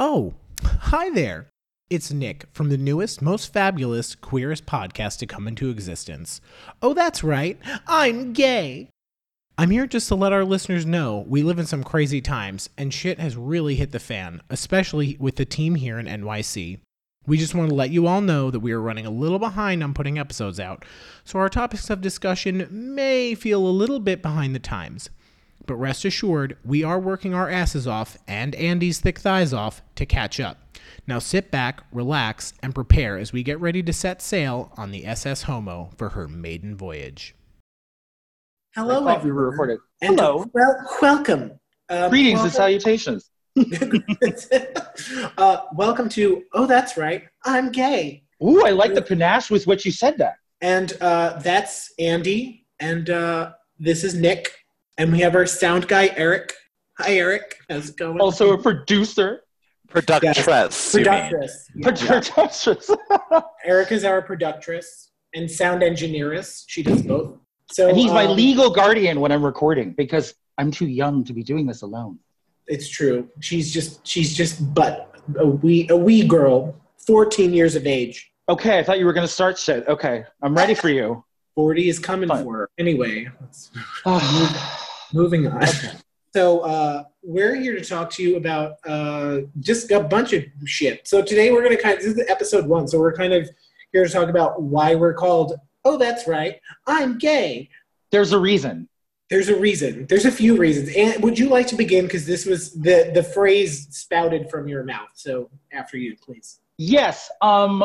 Oh, hi there. It's Nick from the newest, most fabulous, queerest podcast to come into existence. Oh, that's right. I'm gay. I'm here just to let our listeners know we live in some crazy times and shit has really hit the fan, especially with the team here in NYC. We just want to let you all know that we are running a little behind on putting episodes out, so our topics of discussion may feel a little bit behind the times. But rest assured, we are working our asses off and Andy's thick thighs off to catch up. Now sit back, relax, and prepare as we get ready to set sail on the SS Homo for her maiden voyage. Hello, I we were everyone. And Hello. Well, welcome. Um, Greetings and salutations. uh, welcome to. Oh, that's right. I'm gay, Ooh, I like the panache with which you said that. and uh, that's Andy, and uh, this is Nick, and we have our sound guy Eric. Hi, Eric. How's it going? Also a producer. Productress, you mean. Productress. Yeah. Productress. Eric is our productress and sound engineeress. She does both. So and he's my um, legal guardian when I'm recording because I'm too young to be doing this alone. It's true. She's just she's just but a wee a wee girl, fourteen years of age. Okay, I thought you were going to start shit. Okay, I'm ready for you. Forty is coming Fine. for her. Anyway, let's, moving on. So uh, we're here to talk to you about uh, just a bunch of shit. So today we're gonna kind of this is episode one. So we're kind of here to talk about why we're called. Oh, that's right. I'm gay. There's a reason. There's a reason. There's a few reasons. And would you like to begin? Because this was the the phrase spouted from your mouth. So after you, please. Yes. Um,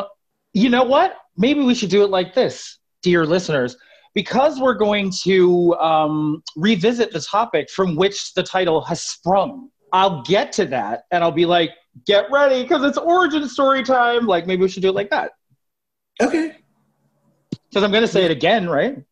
you know what? Maybe we should do it like this, dear listeners, because we're going to um, revisit the topic from which the title has sprung. I'll get to that, and I'll be like, "Get ready, because it's origin story time." Like maybe we should do it like that. Okay. Because I'm going to say it again, right?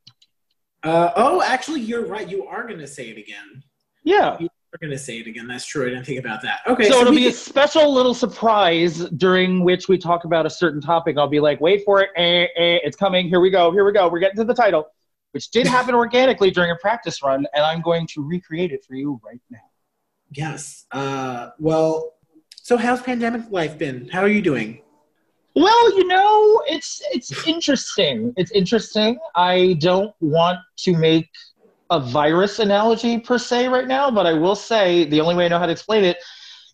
Uh, oh, actually, you're right. You are going to say it again. Yeah. You're going to say it again. That's true. I didn't think about that. Okay. so, it'll we be a special little surprise during which we talk about a certain topic. I'll be like, wait for it. Eh, eh, it's coming. Here we go. Here we go. We're getting to the title, which did happen organically during a practice run, and I'm going to recreate it for you right now. yes. Uh, well, so how's pandemic life been? How are you doing? Well, you know, it's it's interesting. It's interesting. I don't want to make a virus analogy per se right now, but I will say the only way I know how to explain it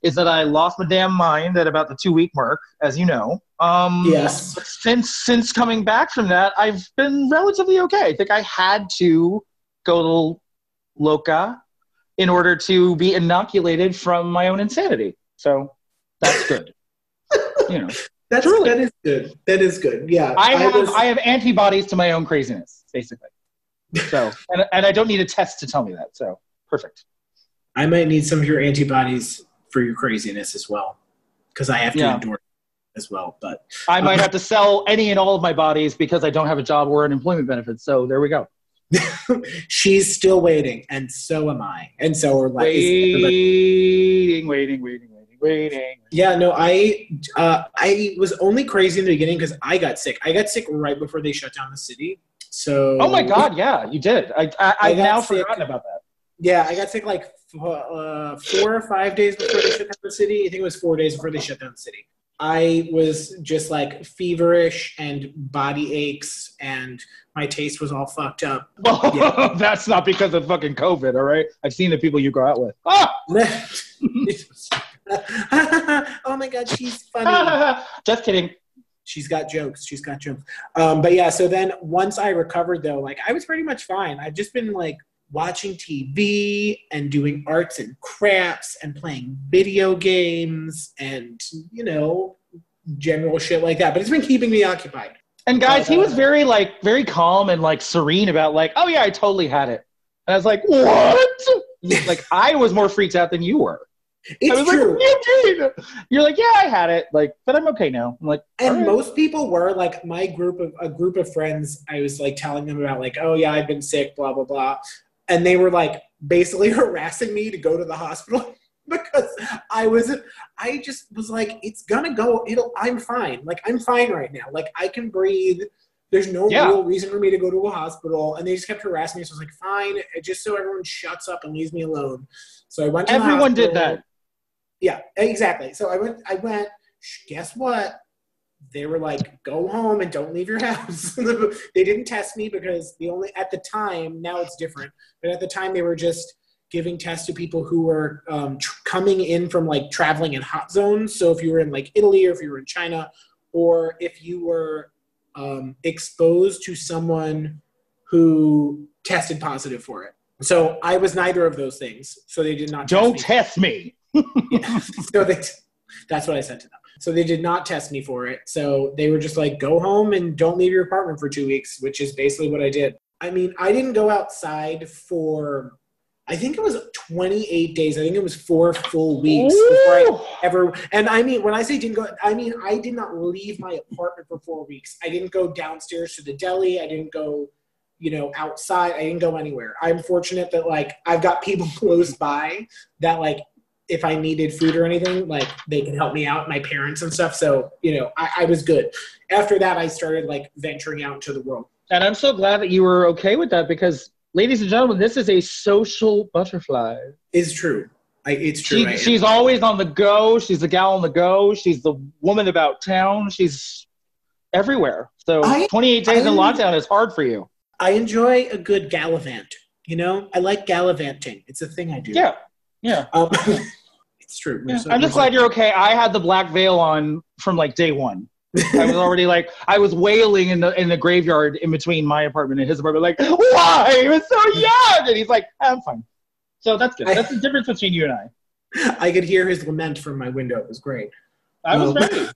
is that I lost my damn mind at about the two week mark, as you know. Um, Yes. Since since coming back from that, I've been relatively okay. I think I had to go to Loca in order to be inoculated from my own insanity. So that's good. you know. That's Truly. that is good. That is good. Yeah. I have was- I have antibodies to my own craziness, basically. So and, and I don't need a test to tell me that. So perfect. I might need some of your antibodies for your craziness as well, because I have to Yeah. endure as well. But I might have to sell any and all of my bodies because I don't have a job or unemployment benefits. So there we go. she's still waiting, and so am I, and so are like. Waiting, waiting, waiting, waiting, waiting. Yeah, no, I uh, I was only crazy in the beginning because I got sick. I got sick right before they shut down the city. So Oh my God! Yeah, you did. I I, I I've now sick. forgotten about that. Yeah, I got sick like uh, four or five days before they shut down the city. I think it was four days before they shut down the city. I was just like feverish and body aches, and my taste was all fucked up. Well, Yeah. that's not because of fucking COVID. All right, I've seen the people you go out with. Ah! oh my god, she's funny. Just kidding. She's got jokes. She's got jokes. Um, but yeah, so then once I recovered, though, like I was pretty much fine. I've just been like watching TV and doing arts and crafts and playing video games and you know general shit like that. But it's been keeping me occupied. And guys, he was uh, very like very calm and like serene about like, oh yeah, I totally had it. And I was like, what? like I was more freaked out than you were. I It's was true. like, you? You're like, yeah, I had it. Like, but I'm okay now. I'm like, and right. most people were like my group of a group of friends i was like telling them about like oh yeah i've been sick blah blah blah and they were like basically harassing me to go to the hospital because i was i just was like it's gonna go it'll i'm fine like i'm fine right now like i can breathe there's no Yeah. real reason for me to go to a hospital and they just kept harassing me so i was like fine just so everyone shuts up and leaves me alone so i went everyone did that. Yeah, exactly. So I went. I went. Guess what? They were like, "Go home and don't leave your house." they didn't test me because the only at the time now it's different, but at the time they were just giving tests to people who were um, tr- coming in from like traveling in hot zones. So if you were in like Italy or if you were in China, or if you were um, exposed to someone who tested positive for it. So I was neither of those things. So they did not. Don't test me. test me. So they, that's what I said to them. So they did not test me for it. So they were just like, go home and don't leave your apartment for two weeks, which is basically what I did. I mean, I didn't go outside for I think it was 28 days. I think it was four full weeks Ooh. before I ever. And I mean, when I say didn't go, I mean I did not leave my apartment for four weeks. I didn't go downstairs to the deli. I didn't go, you know, outside. I didn't go anywhere. I'm fortunate that like I've got people close by that like if I needed food or anything, like they can help me out, my parents and stuff. So you know, I, I was good. After that, I started like venturing out into the world. And I'm so glad that you were okay with that because ladies and gentlemen, this is a social butterfly. It's true. I, it's true. She, she's always on the go. She's the gal on the go. She's the woman about town. She's everywhere. So I, 28 days I, in lockdown is hard for you. I enjoy a good gallivant. You know, I like gallivanting. It's a thing I do. Yeah, yeah. Um, it's true. Yeah. So, I'm just glad you're okay. I had the black veil on from like day one. I was already like I was wailing in the in the graveyard in between my apartment and his apartment, like, why? He was so young. And he's like, I'm fine. So that's good. That's the difference between you and I. I could hear his lament from my window. It was great. I was um, ready.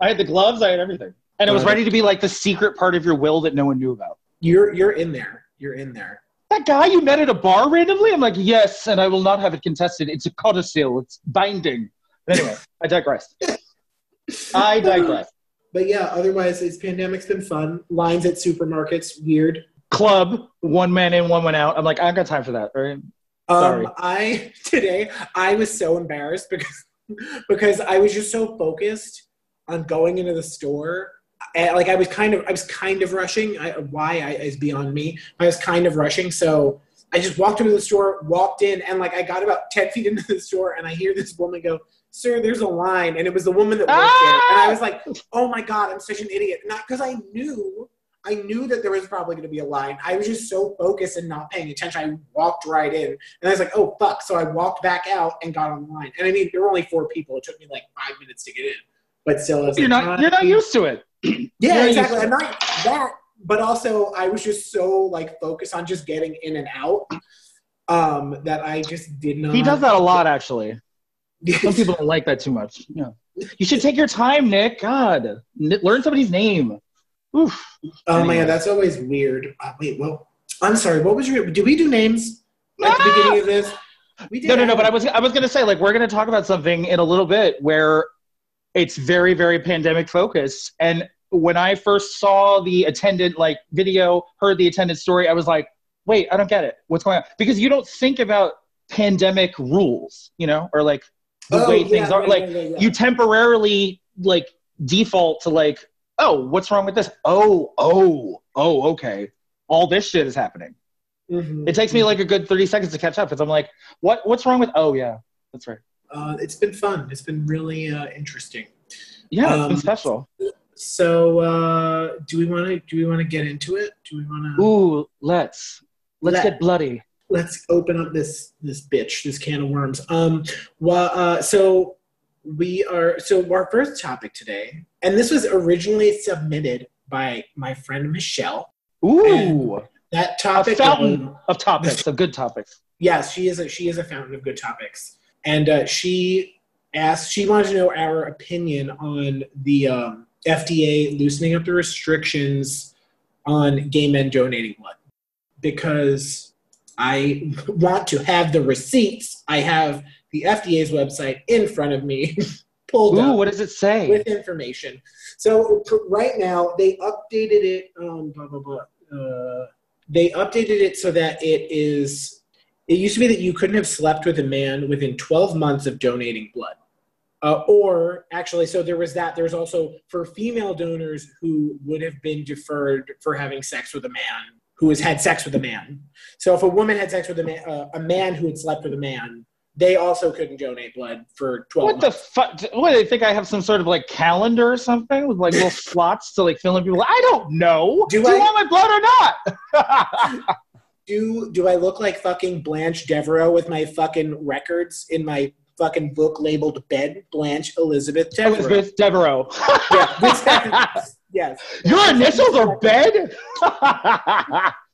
I had the gloves, I had everything. And it was ready to be like the secret part of your will that no one knew about. You're you're in there. You're in there. That guy you met at a bar randomly? I'm like, yes, and I will not have it contested. It's a codicil. It's binding. But anyway, I digress. I digress. But yeah, otherwise, this pandemic's been fun. Lines at supermarkets, weird. Club, one man in, one man out. I'm like, I got time for that, right? Sorry. Um, I today I was so embarrassed because because I was just so focused on going into the store. And, like I was kind of I was kind of rushing. I, why I, is beyond me. I was kind of rushing, so I just walked into the store, walked in, and like I got about ten feet into the store, and I hear this woman go, sir, there's a line. And it was the woman that worked ah! there. And I was like, oh my God, I'm such an idiot. Not because I knew, I knew that there was probably going to be a line. I was just so focused and not paying attention. I walked right in. And I was like, oh, fuck. So I walked back out and got on the line. And I mean, there were only four people. It took me like five minutes to get in. But still, you're, like, not, you're not used to it. yeah, exactly. I'm not that. But also, I was just so like focused on just getting in and out um, that I just did not. He does that a lot, actually. Some people don't like that too much. Yeah. You should take your time, Nick. God, learn somebody's name. Oof. Oh anyway. god, that's always weird. Uh, wait, well, I'm sorry. What was your? Did we do names at the beginning of this? We did. No, no, no. But I was, I was gonna say, like, we're gonna talk about something in a little bit where it's very, very pandemic focused. And when I first saw the attendant like video, heard the attendant story, I was like, wait, I don't get it. What's going on? Because you don't think about pandemic rules, you know, or like the oh, way things are. like yeah, yeah, you temporarily like default to like, oh, what's wrong with this? Oh, oh, oh, okay. All this shit is happening. Mm-hmm. It takes me like a good 30 seconds to catch up because I'm like, what what's wrong with oh yeah, that's right. Uh, it's been fun. It's been really uh, interesting. Yeah, um, it's been special. So uh, do we want to do we want to get into it? Do we want to Ooh, let's. Let's let, get bloody let's open up this this bitch, this can of worms. Um, well, uh, so we are so our first topic today, and this was originally submitted by my friend Michelle. Ooh, that topic a fountain of, of topics, of good topics. Yes, she is a she is a fountain of good topics, and uh, she asked she wanted to know our opinion on the um, FDA loosening up the restrictions on gay men donating blood because I want to have the receipts. I have the FDA's website in front of me, pulled Ooh, up. What does it say? With information. So right now they updated it. Um, blah blah blah. Uh, they updated it so that it is. It used to be that you couldn't have slept with a man within 12 months of donating blood. Uh, or actually, so there was that. There's also for female donors who would have been deferred for having sex with a man who has had sex with a man. So if a woman had sex with a man, uh, a man who had slept with a man, they also couldn't donate blood for 12 What months. the fuck? What do they think? I have some sort of like calendar or something with like little slots to like fill in people? I don't know. Do Do, I- you want my blood or not? do do I look like fucking Blanche Devereaux with my fucking records in my fucking book labeled "Bed Blanche Elizabeth Devereaux"? Elizabeth Devereaux. Yeah, this- yes. Your initials are bed.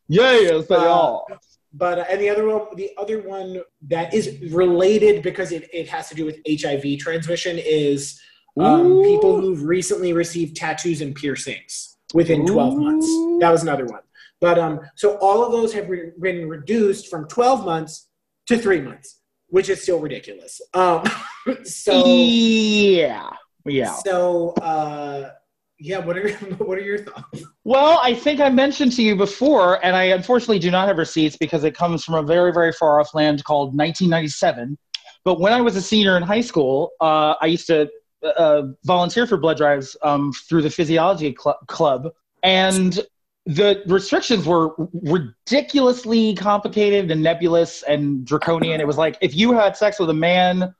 yes, they Uh, are. But uh, and the other one, the other one that is related because it, it has to do with HIV transmission is um, people who've recently received tattoos and piercings within 12 months. That was another one. But um, so all of those have re- been reduced from 12 months to three months, which is still ridiculous. Um, so yeah, yeah. so uh, yeah. What are what are your thoughts? Well, I think I mentioned to you before, and I unfortunately do not have receipts because it comes from a very, very far off land called 1997. But when I was a senior in high school, uh, I used to uh, volunteer for blood drives um, through the physiology cl- club, and the restrictions were ridiculously complicated and nebulous and draconian. It was like if you had sex with a man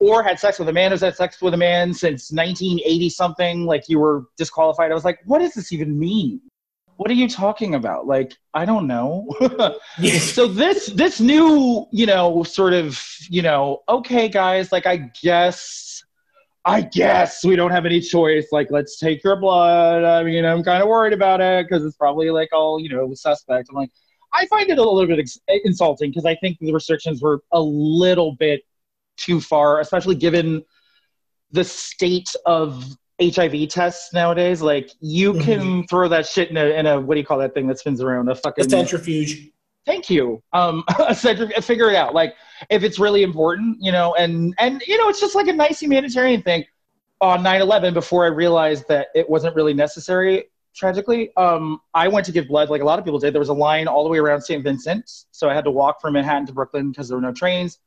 or had sex with a man who's had sex with a man since 1980 something, like you were disqualified. I was like, what does this even mean? What are you talking about? Like, I don't know. so this this new, you know, sort of, you know, okay, guys, like I guess I guess we don't have any choice. Like, let's take your blood. I mean, I'm kind of worried about it because it's probably like all, you know, suspect. I'm like, I find it a little bit ex- eh, insulting because I think the restrictions were a little bit too far, especially given the state of HIV tests nowadays. Like, you mm-hmm. can throw that shit in a, in a what do you call that thing that spins around? A A fucking centrifuge. Thank you. Um Cedric, figure it out. Like if it's really important you know and and you know it's just like a nice humanitarian thing. On 9-11 before i realized that it wasn't really necessary tragically um i went to give blood like a lot of people did. There was a line all the way around st vincent so i had to walk from manhattan to brooklyn because there were no trains.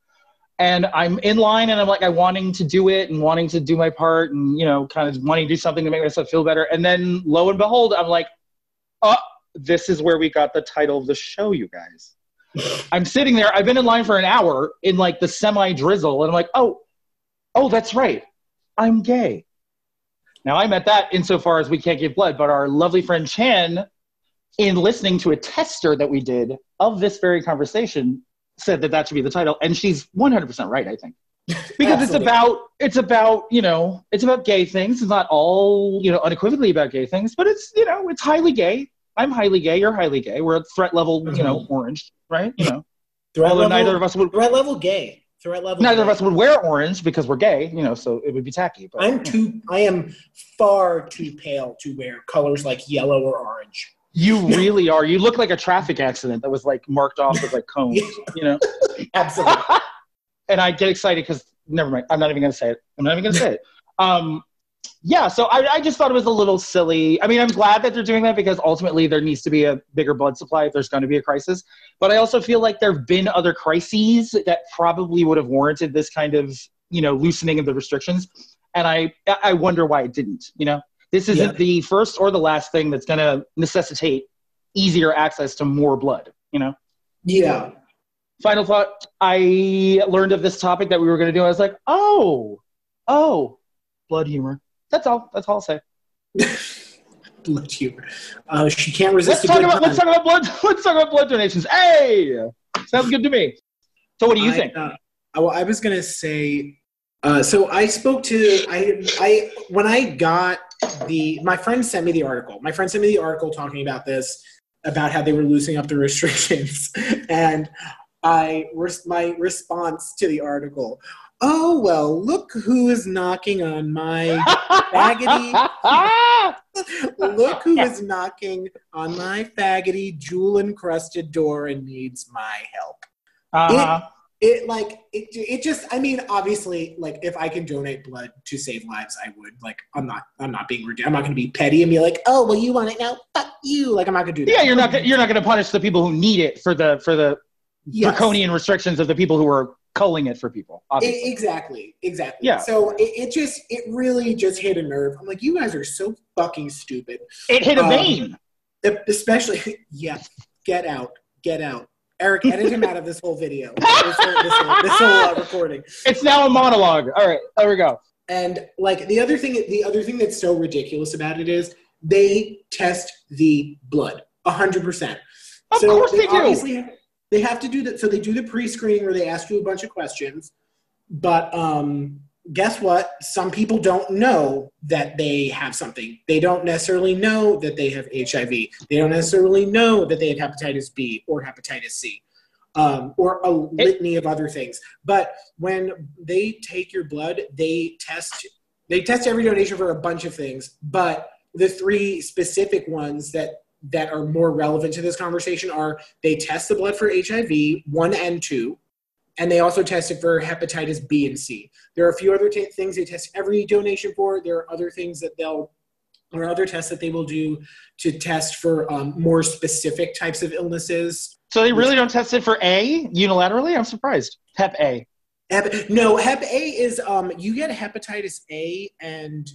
And i'm in line and i'm like I'm wanting to do it and wanting to do my part and you know kind of wanting to do something to make myself feel better. And then lo and behold i'm like oh this is where we got the title of the show you guys I'm sitting there. I've been in line for an hour in like the semi drizzle, and I'm like, oh, oh, that's right. I'm gay. Now I meant that insofar as we can't give blood, but our lovely friend Chan, in listening to a tester that we did of this very conversation, said that that should be the title, and she's 100% right. I think because it's about it's about you know it's about gay things. It's not all you know unequivocally about gay things, but it's you know it's highly gay. I'm highly gay. You're highly gay. We're at threat level, you know, orange, right? You know, Threat although level, neither of us would threat level gay. Threat level. neither of us would wear orange because we're gay, you know, so it would be tacky. But I'm too. I am far too pale to wear colors like yellow or orange. you really are. You look like a traffic accident that was like marked off with like cones, you know. Absolutely. and I get excited because never mind. I'm not even gonna say it. I'm not even gonna say it. Um, yeah. So I, I just thought it was a little silly. I mean, I'm glad that they're doing that because ultimately there needs to be a bigger blood supply if there's going to be a crisis. But I also feel like there have been other crises that probably would have warranted this kind of you know loosening of the restrictions, and I I wonder why it didn't. You know, this isn't Yeah. the first or the last thing that's going to necessitate easier access to more blood. You know. yeah. Final thought. I learned of this topic that we were going to do. I was like, oh, oh, blood humor. That's all. That's all I'll say. Blood humor. Uh, she can't Let's resist a talk about let's talk about blood. Let's talk about blood donations. Hey, sounds good to me. So, what do you I, think? Uh, I, well, I was gonna say. Uh, so I spoke to I I when I got the my friend sent me the article. My friend sent me the article talking about this about how they were loosening up the restrictions, and I my response to the article. Oh well, look who is knocking on my faggoty Look who is knocking on my faggoty, jewel encrusted door and needs my help. uh-huh. It like it, it just I mean obviously like if I can donate blood to save lives I would like I'm not I'm not being rude I'm not gonna be petty and be like oh well you want it now fuck you like I'm not gonna do that Yeah, you're not you're not going to punish the people who need it for the for the Yes. draconian restrictions of the people who are culling it for people. Obviously. exactly exactly Yeah. so it, it just it really just hit a nerve I'm like you guys are so fucking stupid It hit a Um, vein. especially yeah get out get out Eric, edit him out of this whole video, this whole, this whole, this whole uh, recording. It's now a monologue. All right, there we go. And like the other thing, the other thing that's so ridiculous about it is they test the blood hundred percent. Of so course they, they do. Obviously, they have to do that. So they do the pre-screening where they ask you a bunch of questions. But um, guess what? Some people don't know that they have something. They don't necessarily know that they have HIV. They don't necessarily know that they have hepatitis B or hepatitis C. Um, or a litany of other things. But when they take your blood, they test they test every donation for a bunch of things. But the three specific ones that that are more relevant to this conversation are they test the blood for HIV, one and two, and they also test it for hepatitis B and C. There are a few other t- things they test every donation for. There are other things that they'll, or other tests that they will do to test for um, more specific types of illnesses. So they really don't test it for A unilaterally? I'm surprised. Hep A. Hep, no, Hep A is um, you get hepatitis A and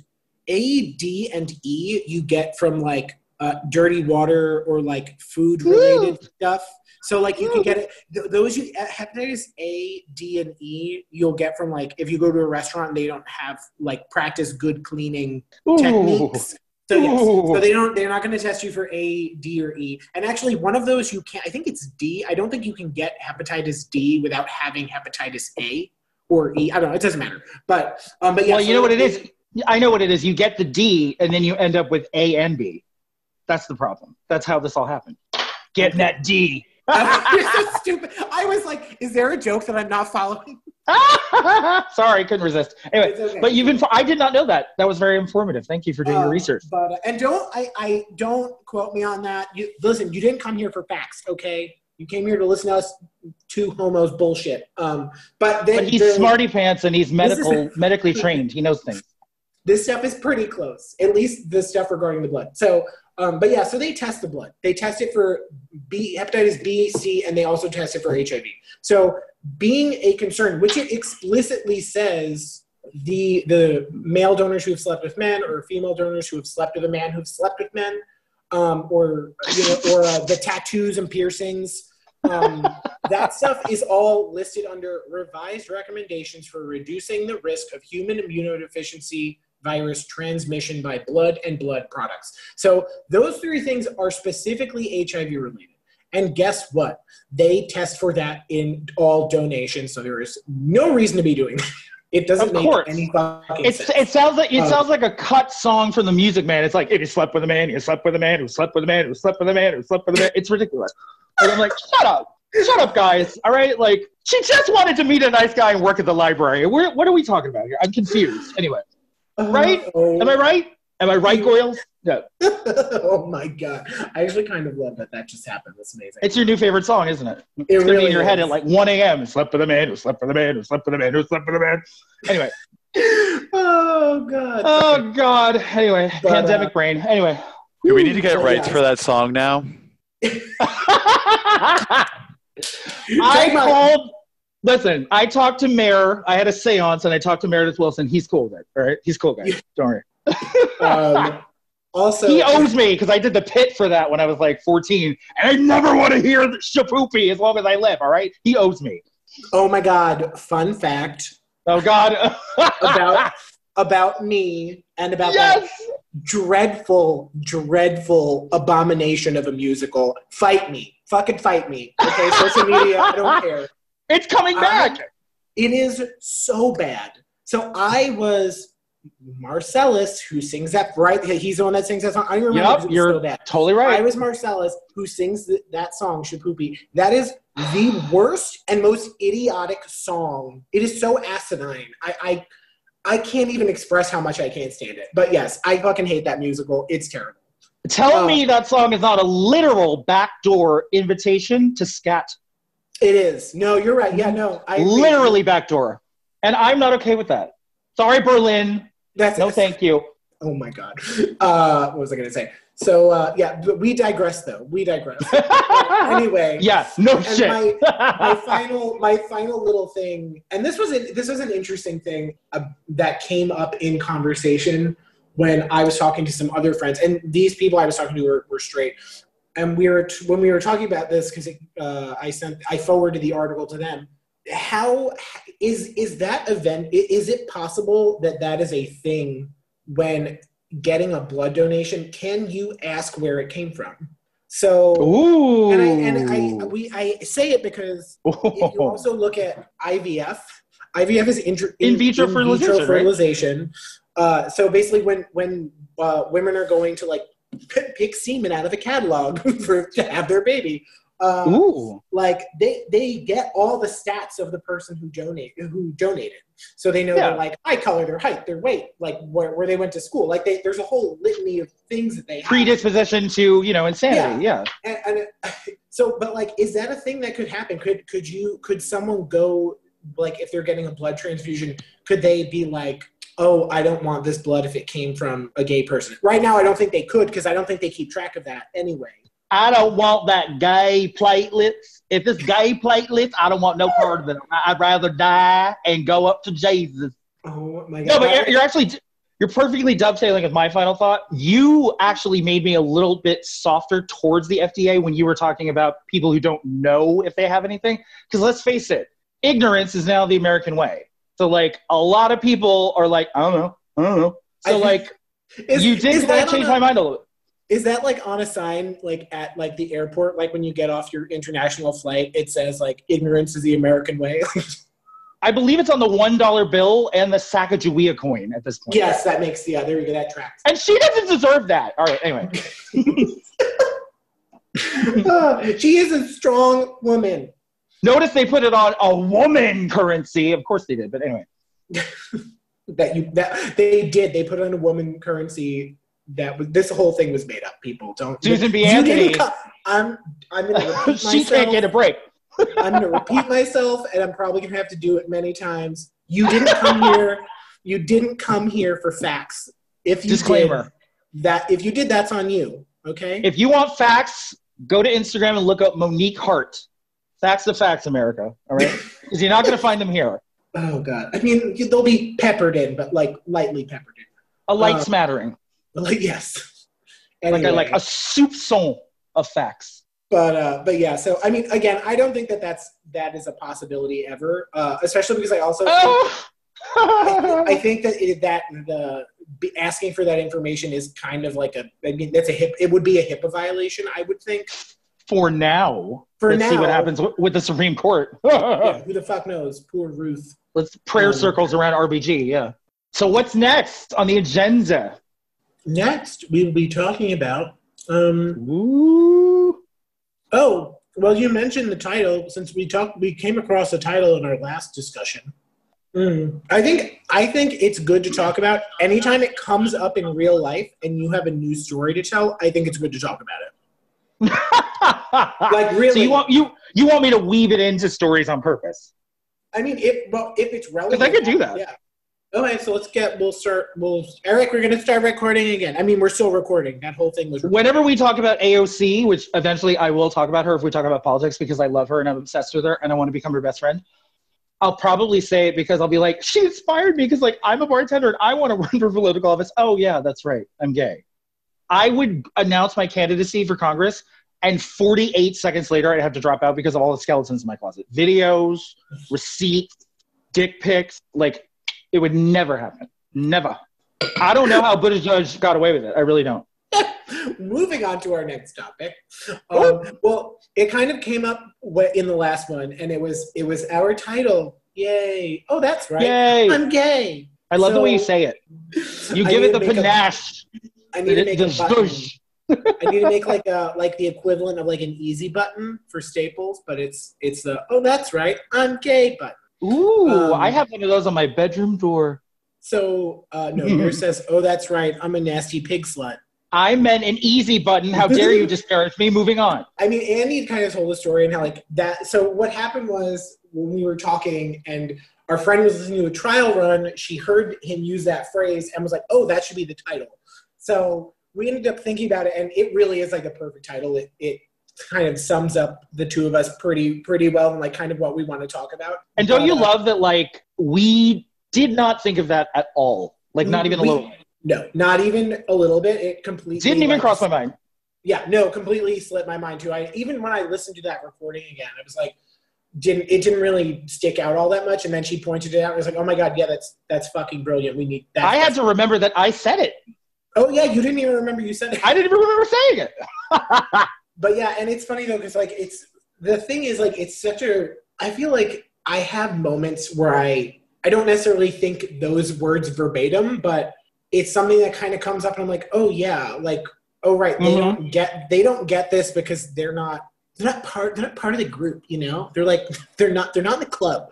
A, D, and E. You get from like uh, dirty water or like food related stuff. So like you can get it. Th- those you uh, hepatitis A, D, and E you'll get from like if you go to a restaurant and they don't have like practice good cleaning Ooh. techniques. So yes, so they don't. They're not going to test you for A, D, or E. And actually, one of those you can't. I think it's D. I don't think you can get hepatitis D without having hepatitis A or E. I don't know. It doesn't matter. But um, but yeah. Well, you so know what it is. I know what it is. You get the D, and then you end up with A and B. That's the problem. That's how this all happened. Getting that D. You're so stupid. I was like, is there a joke that I'm not following? Sorry, couldn't resist. Anyway, okay. but you've been. I did not know that. That was very informative. Thank you for doing uh, your research. But uh, and don't I, I don't quote me on that. You listen. You didn't come here for facts, okay? You came here to listen to us two homos bullshit. Um, but then but he's the, smarty pants and he's medical is, medically trained. He knows things. This stuff is pretty close. At least the stuff regarding the blood. So um, but yeah, so they test the blood. They test it for B, hepatitis B, C, and they also test it for HIV. So being a concern, which it explicitly says the the male donors who have slept with men or female donors who have slept with a man who've slept with men, um, or you know, or uh, the tattoos and piercings. Um, that stuff is all listed under revised recommendations for reducing the risk of human immunodeficiency virus transmission by blood and blood products. So those three things are specifically HIV related. And guess what? They test for that in all donations. So there is no reason to be doing that. It doesn't of make course. any fucking it's, sense. It sounds like it um, sounds like a cut song from the Music Man. It's like if you slept with a man, you slept with a man who slept with a man who slept with a man who slept with a man. It's ridiculous. And I'm like, shut up, shut up, guys. All right, like she just wanted to meet a nice guy and work at the library. We're, what are we talking about here? I'm confused. Anyway, right? Oh. Am I right? Am I right, Goyles? Yeah. oh my god! I actually kind of love that that just happened. That's amazing. It's your new favorite song, isn't it? It it's really in your is. head at like 1 a.m. Slept with a man who slept with a man who slept with a man who slept with a man. Anyway. oh god. Oh god. Anyway, but, pandemic uh, brain. Anyway. Do we need to get rights yeah. for that song now? I called Listen, I talked to Mayor. I had a seance and I talked to Meredith Willson. He's cool, guy. All right, he's cool, guy. Don't worry. um, also, he owes me because I did the pit for that when I was like 14, and I never want to hear Shipoopi as long as I live. All right, he owes me. Oh my God! Fun fact. Oh God. about about me and about yes! that dreadful, dreadful abomination of a musical. Fight me. Fucking fight me. Okay, social media. I don't care. It's coming back. I, it is so bad. So I was Marcellus, who sings that right. He's the one that sings that song. I don't remember. Yep, you're so bad. totally right. I was Marcellus, who sings th- that song, Shipoopi. That is the worst and most idiotic song. It is so asinine. I, I, I can't even express how much I can't stand it. But yes, I fucking hate that musical. It's terrible. Tell um, me that song is not a literal backdoor invitation to scat. It is. No, you're right. Yeah, no. I Literally backdoor. And I'm not okay with that. Sorry, Berlin. That's no, thank you. Oh my God. Uh, what was I going to say? So uh, yeah, we digress though. We digress. anyway. Yeah. No shit. My, my, final, my final little thing, and this was a, this was an interesting thing uh, that came up in conversation when I was talking to some other friends, and these people I was talking to were, were straight and we were when we were talking about this because uh, I sent I forwarded the article to them. How is is that event? Is it possible that that is a thing when getting a blood donation? Can you ask where it came from? So Ooh. and I and I we I say it because if you also look at IVF, IVF is inter- In vitro fertilization, right? fertilization. Uh, so basically, when when uh, women are going to like p- pick semen out of a catalog for to have their baby, um, Ooh. like they they get all the stats of the person who donate who donated, so they know Yeah. their like eye color, their height, their weight, like where, where they went to school. Like they, there's a whole litany of things that they have Predisposition to, you know, insanity. Yeah. and, and it, so but like is that a thing that could happen could could you could someone go like if they're getting a blood transfusion could they be like oh i don't want this blood if it came from a gay person right now i don't think they could because i don't think they keep track of that anyway I don't want that gay platelets. If it's gay platelets, I don't want no part of it. I'd rather die and go up to Jesus. oh my god No, but you're, you're actually you're perfectly dovetailing with my final thought. You actually made me a little bit softer towards the FDA when you were talking about people who don't know if they have anything. Because let's face it, ignorance is now the American way. So like a lot of people are like, I don't know, I don't know. So think- like is- you did that kind of change my mind a little. is that like on a sign like at like the airport like when you get off your international flight it says like ignorance is the american way I believe it's on the one dollar bill and the Sacagawea coin at this point. yes that makes yeah there you go that tracks And she doesn't deserve that. All right, anyway. Ah, she is a strong woman Notice they put it on a woman currency. Of course they did, but anyway. that you that they did. They put it on a woman currency that was this whole thing was made up. People don't. Susan B. Anthony. I'm I'm gonna repeat she can't get a break. I'm gonna repeat myself, and I'm probably gonna have to do it many times. You didn't come here. You didn't come here for facts. If you Disclaimer. did, that if you did, that's on you. Okay. If you want facts, go to Instagram and look up Monique Hart. Facts the facts, America. All right? Because you're not going to find them here. oh God. I mean, they'll be peppered in, but like lightly peppered in. A light Uh, smattering. Like yes. Like a, Anyway. like a soupçon of facts. but uh but yeah so i mean again i don't think that that's that is a possibility ever uh especially because i also think, Oh! I think that it, that the be asking for that information is kind of like a i mean that's a hip it would be a hipaa violation i would think For now. For Let's see what happens with, with the Supreme Court. yeah, who the fuck knows poor ruth Let's prayer Um, circles around RBG. Yeah. So what's next on the agenda? next we will be talking about um Ooh. oh well you mentioned the title since we talked we came across the title in our last discussion Mm. I think I think it's good to talk about anytime it comes up in real life and you have a new story to tell. I think it's good to talk about it. Like really, So you want you you want me to weave it into stories on purpose? I mean, if well, if it's relevant, because I could do that. Yeah. Okay, so let's get. We'll start. We'll Eric. We're gonna start recording again. I mean, we're still recording. That whole thing was. Whenever we talk about AOC, which eventually I will talk about her if we talk about politics because I love her and I'm obsessed with her and I want to become her best friend. I'll probably say it because I'll be like, she inspired me because like I'm a bartender and I want to run for political office. Oh yeah, that's right. I'm gay. I would announce my candidacy for Congress and 48 seconds later I'd have to drop out because of all the skeletons in my closet. Videos, receipts, dick pics, like it would never happen. Never. I don't know how Buttigieg got away with it. I really don't. Moving on to our next topic. Um, well, it kind of came up in the last one, and it was it was our title. Yay! Oh, that's right. Yay! I'm gay. I love the way you say it. You give it the make a- panache. I need to make a button. I need to make like a like the equivalent of like an easy button for Staples, but it's it's the oh that's right, I'm gay button. Ooh, Um, I have one of those on my bedroom door. So uh, no, yours says oh that's right, I'm a nasty pig slut. I meant an easy button. How dare you disparage me? Moving on. I mean, Andy kind of told the story and how like that. So what happened was when we were talking and our friend was listening to a trial run, she heard him use that phrase and was like, "Oh, that should be the title." So we ended up thinking about it, and it really is like a perfect title. It it kind of sums up the two of us pretty pretty well and like kind of what we want to talk about. And don't you uh, love that? Like we did not think of that at all. Like not even a little. No, not even a little bit. It completely Didn't even like, cross my mind. yeah, no, completely slipped my mind too. I even when I listened to that recording again, I was like, didn't it didn't really stick out all that much. And then she pointed it out. and I was like, oh my god, yeah, that's that's fucking brilliant. We need that. I had to remember that I said it. Oh yeah, you didn't even remember you said it. I didn't even remember saying it. But yeah, and it's funny though because like it's the thing is like it's such a. I feel like I have moments where I I don't necessarily think those words verbatim, but it's something that kind of comes up and I'm like, oh yeah, like oh right, they Mhm. don't get they don't get this because they're not they're not part they're not part of the group, you know. They're like they're not they're not in the club.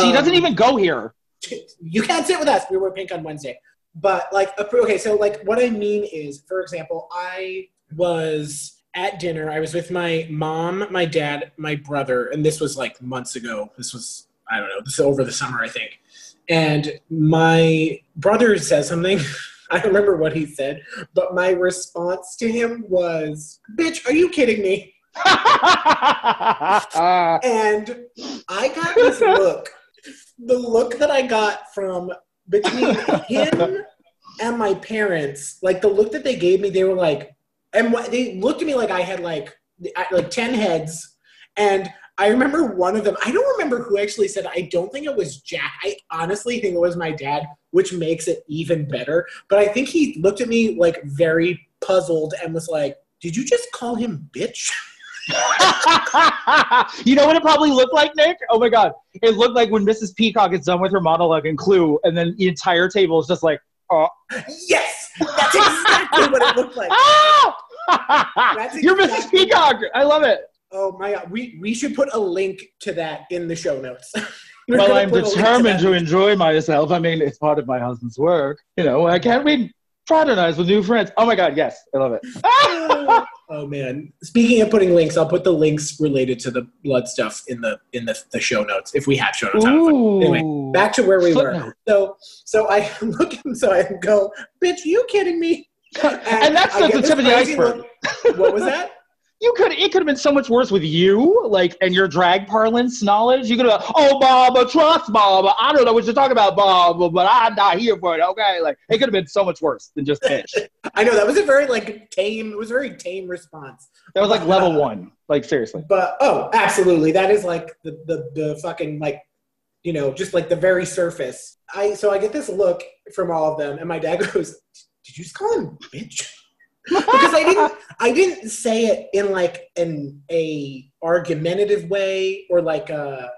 she Um, doesn't even go here. you can't sit with us. We wear pink on Wednesday. But like, okay, so like, what I mean is, for example, I was at dinner. I was with my mom, my dad, my brother, and this was like months ago. This was I don't know. This is over the summer, I think. And my brother says something. I don't remember what he said, but my response to him was, "Bitch, are you kidding me?" Uh. And I got this look. The look that I got from between him and my parents, like the look that they gave me, they were like, and what, they looked at me like I had like like ten heads. And I remember one of them. I don't remember who actually said. I don't think it was Jack. I honestly think it was my dad, which makes it even better. But I think he looked at me like very puzzled and was like, "Did you just call him bitch?" you know what it probably looked like, Nick? Oh my god. It looked like when Mrs. Peacock is done with her monologue in Clue, and then the entire table is just like, oh. Yes, that's exactly what it looked like. That's You're Mrs. Peacock. I love it. Oh my god, we we should put a link to that in the show notes. Well, I'm determined to enjoy myself. I mean, it's part of my husband's work. You know, I can't be fraternized with new friends. Oh my god, yes, I love it. Oh man! Speaking of putting links, I'll put the links related to the blood stuff in the in the, the show notes if we have show notes. I don't know. Anyway, back to where we were. So so I look so I go, "Bitch, you kidding me?" and that's I just the tip of the iceberg. look. What was that? You could it could have been so much worse with you, like and your drag parlance knowledge. You could have, oh Bob, trust Bob. I don't know what you're talking about, Bob, but I'm not here for it. Okay, like it could have been so much worse than just bitch. I know that was a very like tame. It was a very tame response. That was like level one. Like seriously. But oh, absolutely, that is like the the the fucking like, you know, just like the very surface. I so I get this look from all of them, and my dad goes, "Did you just call him bitch?" Because I didn't I didn't say it in like an a argumentative way or like a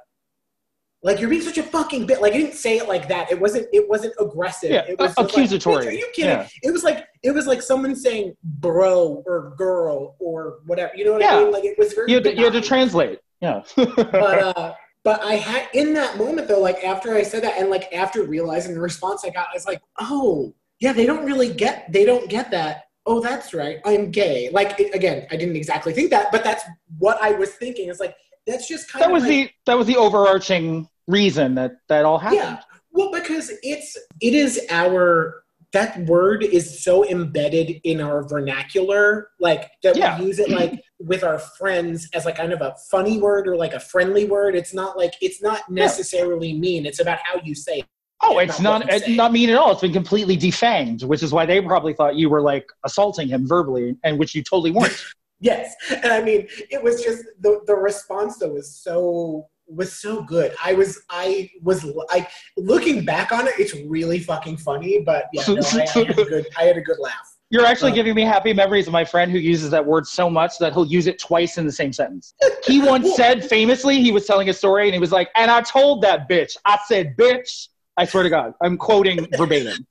like you're being such a fucking bit. Like I didn't say it like that. It wasn't it wasn't aggressive. Yeah, it was just like, accusatory. Are you kidding? Yeah. It was like it was like someone saying bro or girl or whatever. You know what Yeah. I mean? Like it was very You had to, you had to translate. Yeah. but uh but I had in that moment though, like after I said that and like after realizing the response I got, I was like, oh yeah, they don't really get they don't get that. Oh, that's right, I'm gay. Like it, again, I didn't exactly think that, but that's what I was thinking. It's like that's just kind of that of was like, the that was the overarching reason that that all happened. yeah. Well, because it's it is our that word is so embedded in our vernacular, like that Yeah. we use it like with our friends as like kind of a funny word or like a friendly word. It's not like it's not necessarily mean. It's about how you say it. Oh, it's not not it's not mean at all. It's been completely defanged, which is why they probably thought you were like assaulting him verbally, and which you totally weren't. Yes, and I mean it was just the the response though was so was so good. I was I was I looking back on it, it's really fucking funny. But yeah, no, I, I had a good I had a good laugh. You're actually Uh, giving me happy memories of my friend who uses that word so much that he'll use it twice in the same sentence. He once said famously, he was telling a story and he was like, and I told that bitch, I said, bitch, I swear to God, I'm quoting verbatim.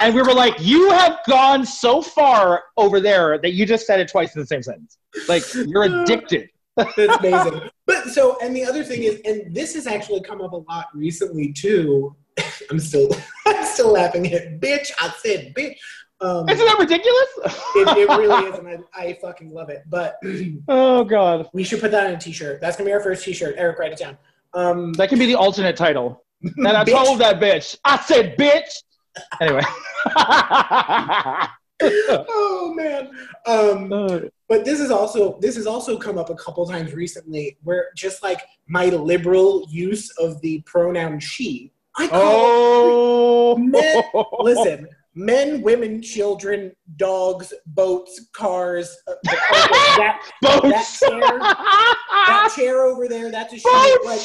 And we were like, you have gone so far over there that you just said it twice in the same sentence. Like, you're addicted. That's amazing. But so, and the other thing is, and this has actually come up a lot recently too. I'm still, I'm still laughing at bitch. I said bitch. Um, Isn't that ridiculous? it, it really is, and I, I fucking love it. But oh, God. we should put that on a t-shirt. That's gonna be our first t-shirt. Eric, write it down. Um, That can be the alternate title. And I bitch. told that bitch, I said, bitch. Anyway. oh man. Um, but this is also this has also come up a couple times recently, where just like my liberal use of the pronoun she. I call oh. Men- listen, men, women, children, dogs, boats, cars. uh, that, Boats. That chair. that chair over there, that's a she. Like.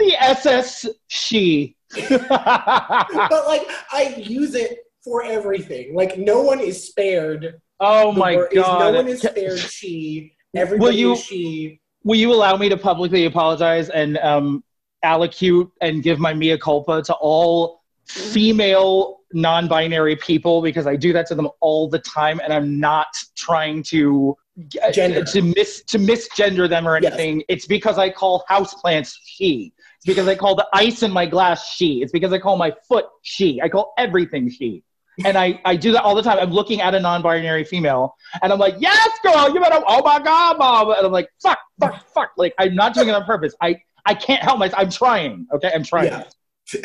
The SS she. but like I use it for everything. Like no one is spared. oh my word god. no one is spared. She. Everybody you- is she. Will you allow me to publicly apologize and um, allocute and give my mea culpa to all female non-binary people because I do that to them all the time, and I'm not trying to uh, Gender. to mis to misgender them or Yes. anything. It's because I call houseplants she. It's because I call the ice in my glass she. It's because I call my foot she. I call everything she. And I, I do that all the time. I'm looking at a non-binary female, and I'm like, "Yes, girl, you better." Oh my god, mom! And I'm like, "Fuck, fuck, fuck!" Like I'm not doing it on purpose. I I can't help myself. I'm trying. Okay, I'm trying. Yeah.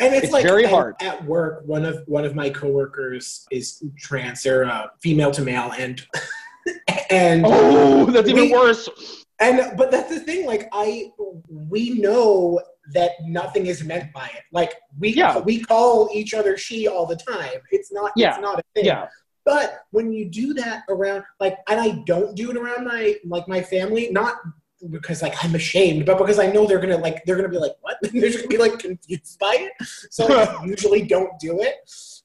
And it's, It's like very hard. at work. One of one of my coworkers is trans. They're uh, female to male, and and Oh, that's even worse. and but that's the thing. Like I, we know that nothing is meant by it. Like we Yeah. we call each other she all the time. It's not. Yeah. It's not a thing. Yeah. But when you do that around, like, and I don't do it around my like my family, not because like I'm ashamed, but because I know they're gonna like they're gonna be like, what? they're just gonna be like confused by it. So I usually don't do it.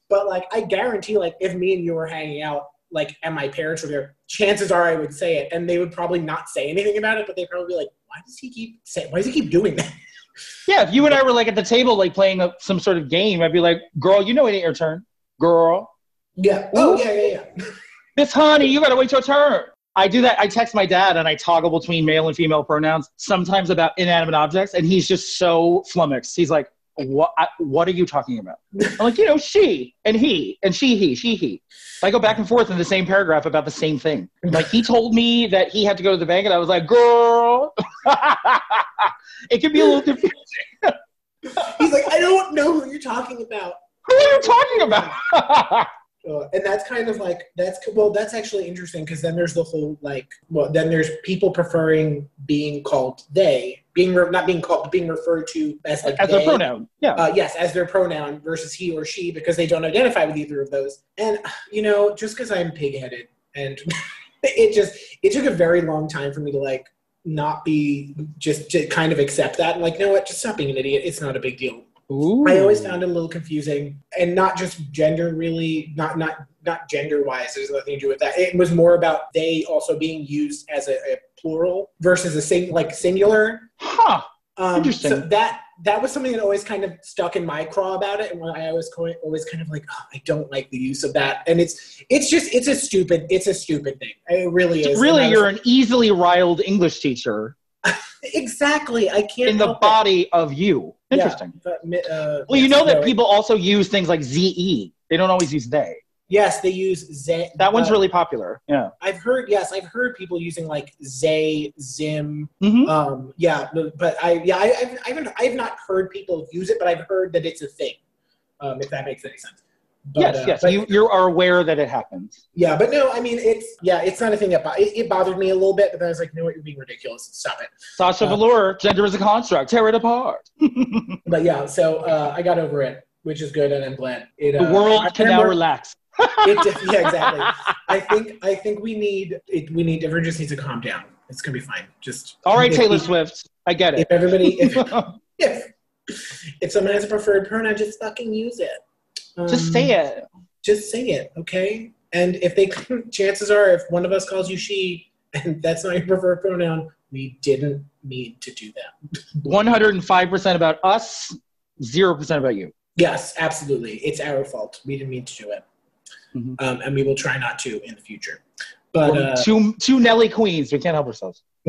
But like I guarantee, like if me and you were hanging out, like and my parents were there, chances are I would say it, and they would probably not say anything about it, but they'd probably be like, why does he keep saying? Why does he keep doing that? Yeah, if you and I were like at the table, like playing a, some sort of game, I'd be like, "Girl, you know it ain't your turn, girl." Yeah. Oh yeah, yeah, yeah. Miss Honey, you gotta wait your turn. I do that. I text my dad and I toggle between male and female pronouns, sometimes about inanimate objects, and he's just so flummoxed. He's like, "What? I, what are you talking about?" I'm like, "You know, she and he and she, he, she, he." I go back and forth in the same paragraph about the same thing. Like he told me that he had to go to the bank, and I was like, "Girl." it can be a little confusing. He's like, I don't know who you're talking about. Who are you talking about? Uh, and that's kind of like that's well that's actually interesting because then there's the whole like well then there's people preferring being called they being re- not being called being referred to as like As they. a pronoun. Yeah. uh, yes as their pronoun versus he or she because they don't identify with either of those and you know just because i'm pig-headed and it just it took a very long time for me to like not be just to kind of accept that and like you know what just stop being an idiot it's not a big deal Ooh. I always found it a little confusing, and not just gender, really, not not not gender wise. There's nothing to do with that. It was more about they also being used as a, a plural versus a sing like singular. Huh. Um, Interesting. So that that was something that always kind of stuck in my craw about it, and I was always kind of like, oh, I don't like the use of that, and it's it's just it's a stupid it's a stupid thing. It really is. Really, And I was- you're an easily riled English teacher exactly. I can't in the help it. body of you. Yeah. Interesting. But, uh, Well, you know that people also use things like ZE. They don't always use they. Yes, they use ze- That one's uh, really popular. Yeah. I've heard yes, I've heard people using like Zay, Zim. hmm Um, yeah, but- I yeah I, I've, I haven't I've not heard people use it, but I've heard that it's a thing. Um, if that makes any sense. But, yes, uh, yes. but- you, you are aware that it happens. yeah, but no, I mean it's yeah, it's not a thing that bo- it, it bothered me a little bit, but then I was like, no, you're being ridiculous. Stop it. Sasha Uh, Velour, gender is a construct. Tear it apart. But yeah, so uh, I got over it, which is good, and I'm glad. It, The uh, world I can now relax. It, yeah, exactly. I think I think we need it, we need everyone just needs to calm down. It's gonna be fine. Just All right, if- Taylor if- Swift. I get If it. everybody if if if someone has a preferred pronoun, just fucking use it. Just Um, say it. Just say it, okay? And if they, chances are, if one of us calls you she, and that's not your preferred pronoun, we didn't mean to do that. 105% about us, 0% about you. Yes, absolutely, it's our fault. We didn't mean to do it, Mhm. um, and we will try not to in the future. But We're uh, two, two Nelly queens. We can't help ourselves.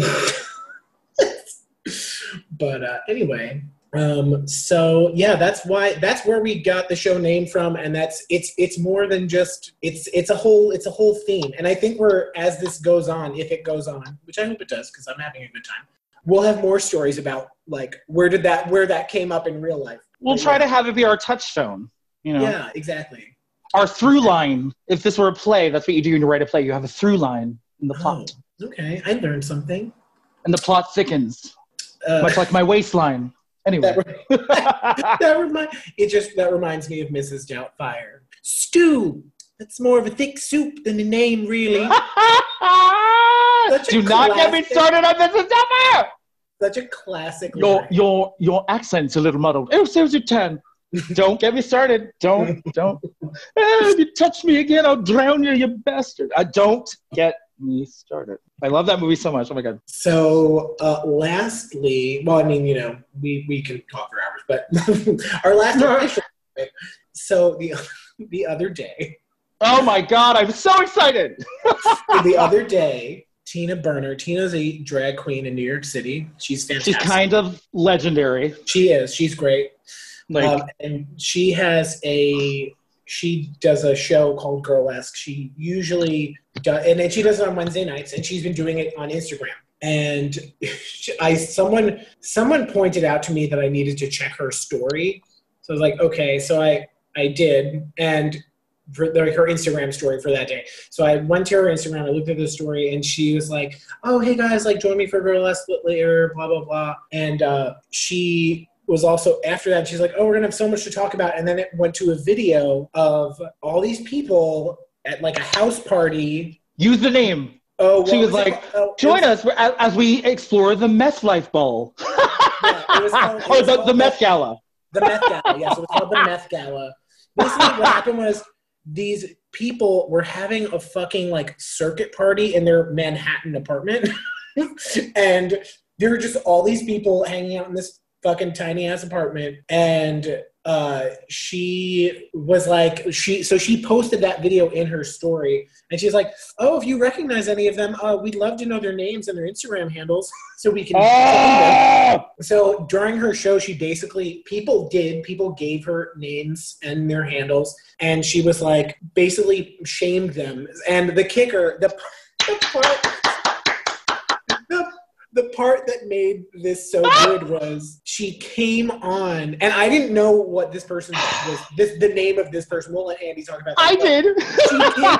but uh, anyway um so yeah that's why that's where we got the show name from and that's it's it's more than just it's it's a whole it's a whole theme and i think we're as this goes on if it goes on which i hope it does because i'm having a good time we'll have more stories about like where did that where that came up in real life We'll try to have it be our touchstone. You know, yeah exactly our through line. If this were a play, that's what you do when you write a play. You have a through line in the plot, Oh, okay i learned something and the plot thickens, uh, much like my waistline. Anyway, that, that remind, it just that reminds me of mrs doubtfire Stew. That's more of a thick soup than a name, really. A Do not get me started on Mrs. Duffer. Such a classic. Your line. your your accent's a little muddled. Oh, there's your ten. Don't get me started. Don't don't. Eh, if you touch me again, I'll drown you, you bastard. I don't get me started. I love that movie so much. Oh my god. So, uh, lastly, well, I mean, you know, we, we can talk for hours, but our last official. So the the other day, Oh my god, I'm so excited. the other day, Tina Burner. Tina's a drag queen in New York City. She's fantastic. She's kind of legendary. She is. She's great. Like um, and she has a she does a show called Girlesque. She usually does, and then she does it on Wednesday nights, and she's been doing it on Instagram. And I someone someone pointed out to me that I needed to check her story. So I was like, okay, so I I did, and for her Instagram story for that day. So I went to her Instagram, I looked at the story, and she was like, "Oh, hey guys, like join me for Girlesque later, blah blah blah." And uh, she was also after that. She's like, "Oh, we're gonna have so much to talk about," and then it went to a video of all these people at like a house party. use the name. Oh, She was it like. Oh, Join was- us as, we explore the meth life bowl. it was called- was called the the- meth gala. The meth gala, yes, it was called the meth gala. Basically, what happened was these people were having a fucking like circuit party in their Manhattan apartment, and there were just all these people hanging out in this fucking tiny ass apartment, and uh, she was like, she so she posted that video in her story, and she's like, "Oh, if you recognize any of them, uh, we'd love to know their names and their Instagram handles so we can." Oh! So during her show, she basically people did people gave her names and their handles, and she was like basically shamed them. And the kicker, the, the part, the, part that made this so good was she came on, and I didn't know what this person was. This the name of this person. We'll let Andy talk about. That, I did. she, came,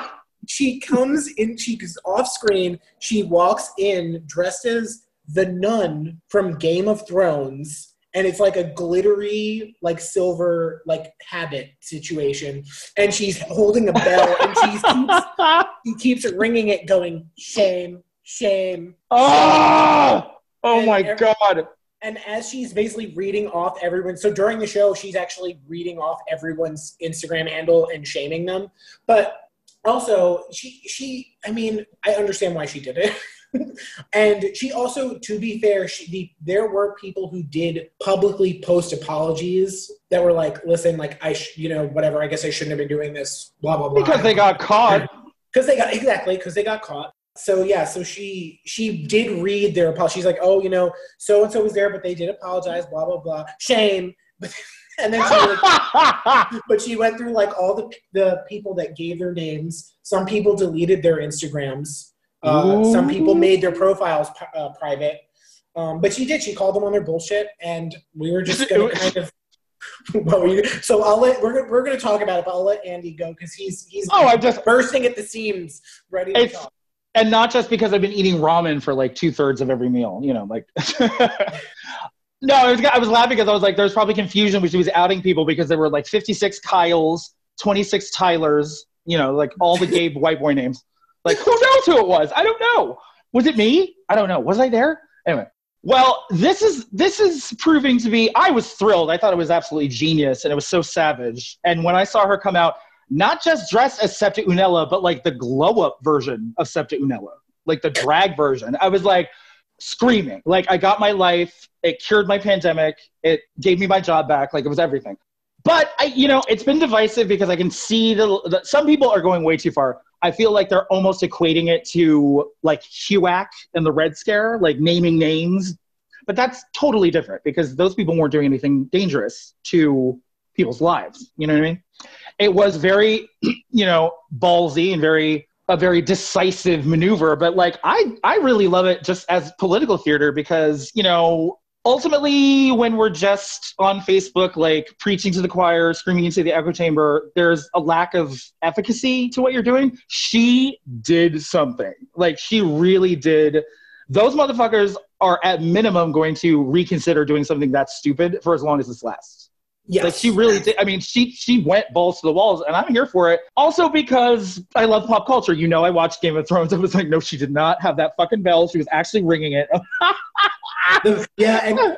she comes in she goes off screen she walks in dressed as the nun from game of thrones and it's like a glittery like silver like habit situation and she's holding a bell and she's keeps, she keeps ringing it going shame shame ah! oh! Oh my every- god. and as she's basically reading off everyone so during the show she's actually reading off everyone's instagram handle and shaming them but also she she i mean i understand why she did it and she also to be fair she the, there were people who did publicly post apologies that were like listen like i sh- you know whatever i guess i shouldn't have been doing this blah blah blah Because they got caught. because they got exactly because they got caught so yeah so she she did read their apology she's like oh you know so and so was there but they did apologize blah blah blah. Shame. But and then she like, but she went through like all the the people that gave their names. Some people deleted their instagrams. Uh, some people made their profiles uh, private. Um, but she did she called them on their bullshit and we were just gonna kind of you, so I'll let we're, gonna- we're going to talk about it, but I'll let Andy go because he's he's oh, I'm just bursting at the seams, ready to talk. And not just because I've been eating ramen for like two thirds of every meal, you know, like. no, I was, I was laughing because I was like, there's probably confusion she was outing people because there were like 56 Kyles, 26 Tylers, you know, like all the gay white boy names. Like, who knows who it was? I don't know. Was it me? I don't know. Was I there? Anyway. Well, this is this is proving to be. I was thrilled. I thought it was absolutely genius, and it was so savage. And when I saw her come out, not just dressed as Septa Unella, but like the glow up version of Septa Unella, like the drag version. I was like screaming. Like I got my life. It cured my pandemic. It gave me my job back. Like it was everything. But I, you know, it's been divisive because I can see the, the some people are going way too far. I feel like they're almost equating it to like HUAC and the Red Scare, like naming names. But that's totally different because those people weren't doing anything dangerous to people's lives. You know what I mean? It was very, you know, ballsy and very a very decisive maneuver. But like I I really love it just as political theater because, you know, ultimately when we're just on facebook like preaching to the choir screaming into the echo chamber there's a lack of efficacy to what you're doing. She did something. Like she really did. Those motherfuckers are at minimum going to reconsider doing something that's stupid for as long as this lasts Yes. Like she really did. I mean, she she went balls to the walls, and I'm here for it. Also because I love pop culture. You know, I watched Game of Thrones. I was like, no, she did not have that fucking bell. She was actually ringing it. The- yeah, and